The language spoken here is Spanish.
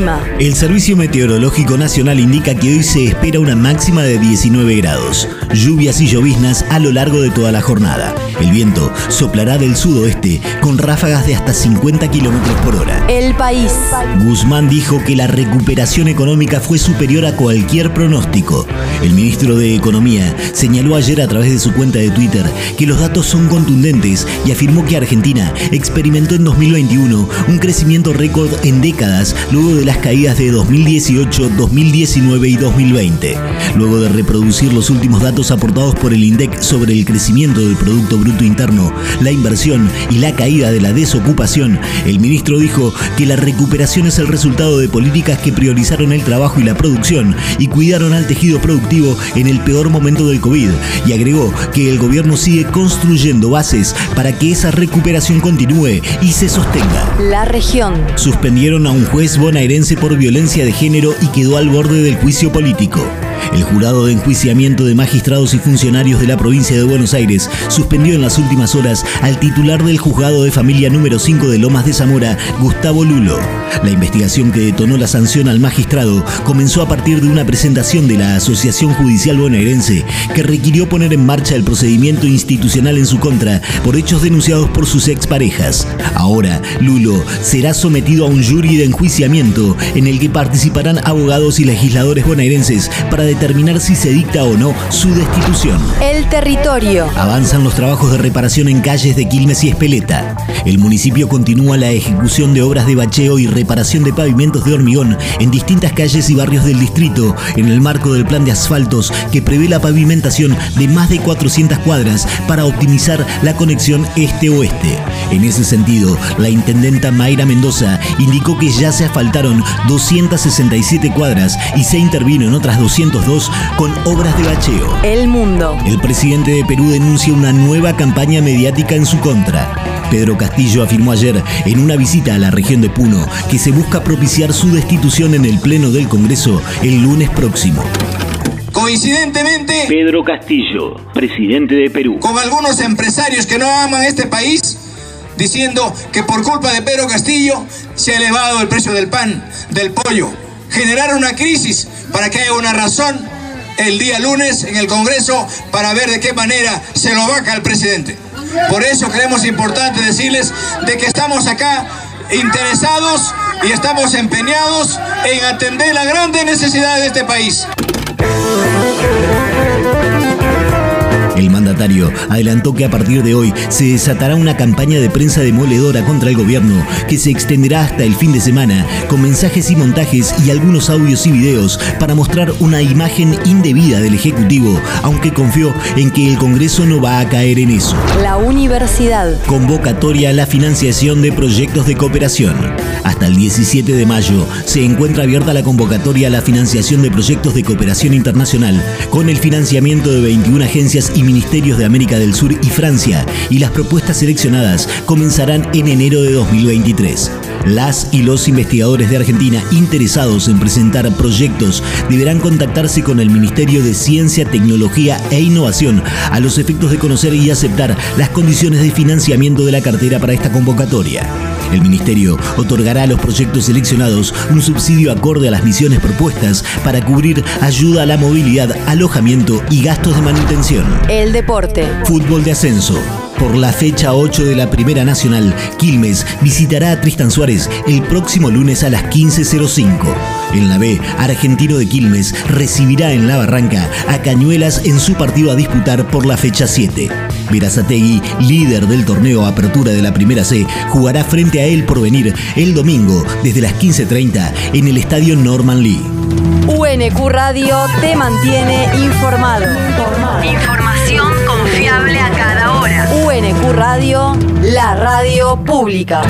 El clima. El Servicio Meteorológico Nacional indica que hoy se espera una máxima de 19 grados, lluvias y lloviznas a lo largo de toda la jornada. El viento soplará del sudoeste con ráfagas de hasta 50 kilómetros por hora. El país. Guzmán dijo que la recuperación económica fue superior a cualquier pronóstico. El ministro de Economía señaló ayer a través de su cuenta de Twitter que los datos son contundentes y afirmó que Argentina experimentó en 2021 un crecimiento récord en décadas luego de las caídas de 2018, 2019 y 2020. Luego de reproducir los últimos datos aportados por el INDEC sobre el crecimiento del Producto Bruto Interno, la inversión y la caída de la desocupación, el ministro dijo que la recuperación es el resultado de políticas que priorizaron el trabajo y la producción y cuidaron al tejido productivo en el peor momento del COVID y agregó que el gobierno sigue construyendo bases para que esa recuperación continúe y se sostenga. La región. Suspendieron a un juez bonaerense por violencia de género y quedó al borde del juicio político. El jurado de enjuiciamiento de magistrados y funcionarios de la provincia de Buenos Aires suspendió en las últimas horas al titular del juzgado de familia número 5 de Lomas de Zamora, Gustavo Lulo. La investigación que detonó la sanción al magistrado comenzó a partir de una presentación de la Asociación Judicial Bonaerense que requirió poner en marcha el procedimiento institucional en su contra por hechos denunciados por sus exparejas. Ahora, Lulo será sometido a un jury de enjuiciamiento en el que participarán abogados y legisladores bonaerenses para determinar si se dicta o no su destitución. El territorio. Avanzan los trabajos de reparación en calles de Quilmes y Espeleta. El municipio continúa la ejecución de obras de bacheo y reparación de pavimentos de hormigón en distintas calles y barrios del distrito, en el marco del plan de asfaltos que prevé la pavimentación de más de 400 cuadras para optimizar la conexión este-oeste. En ese sentido, la intendenta Mayra Mendoza indicó que ya se asfaltaron 267 cuadras y se intervino en otras 202 con obras de bacheo. El mundo. El presidente de Perú denuncia una nueva campaña mediática en su contra. Pedro Castillo afirmó ayer en una visita a la región de Puno que se busca propiciar su destitución en el Pleno del Congreso el lunes próximo. Coincidentemente, Pedro Castillo, presidente de Perú. con algunos empresarios que no aman este país, diciendo que por culpa de Pedro Castillo se ha elevado el precio del pan, del pollo. Generar una crisis para que haya una razón el día lunes en el Congreso para ver de qué manera se lo vaca al presidente. Por eso creemos importante decirles de que estamos acá interesados y estamos empeñados en atender las grandes necesidades de este país. Mandatario adelantó que a partir de hoy se desatará una campaña de prensa demoledora contra el gobierno que se extenderá hasta el fin de semana con mensajes y montajes y algunos audios y videos para mostrar una imagen indebida del Ejecutivo, aunque confió en que el Congreso no va a caer en eso. La universidad. Convocatoria a la financiación de proyectos de cooperación. Hasta el 17 de mayo se encuentra abierta la convocatoria a la financiación de proyectos de cooperación internacional con el financiamiento de 21 agencias y ministerios de América del Sur y Francia y las propuestas seleccionadas comenzarán en enero de 2023. Las y los investigadores de Argentina interesados en presentar proyectos deberán contactarse con el Ministerio de Ciencia, Tecnología e Innovación a los efectos de conocer y aceptar las condiciones de financiamiento de la cartera para esta convocatoria. El Ministerio otorgará a los proyectos seleccionados un subsidio acorde a las misiones propuestas para cubrir ayuda a la movilidad, alojamiento y gastos de manutención. El deporte. Fútbol de ascenso. Por la fecha 8 de la Primera Nacional, Quilmes visitará a Tristan Suárez el próximo lunes a las 15.05. En la B, Argentino de Quilmes recibirá en la Barranca a Cañuelas en su partido a disputar por la fecha 7. Verazategui, líder del torneo Apertura de la Primera C, jugará frente a él por venir el domingo desde las 15.30 en el estadio Norman Lee. UNQ Radio te mantiene informado. Información confiable a cada hora. UNQ Radio, la radio pública.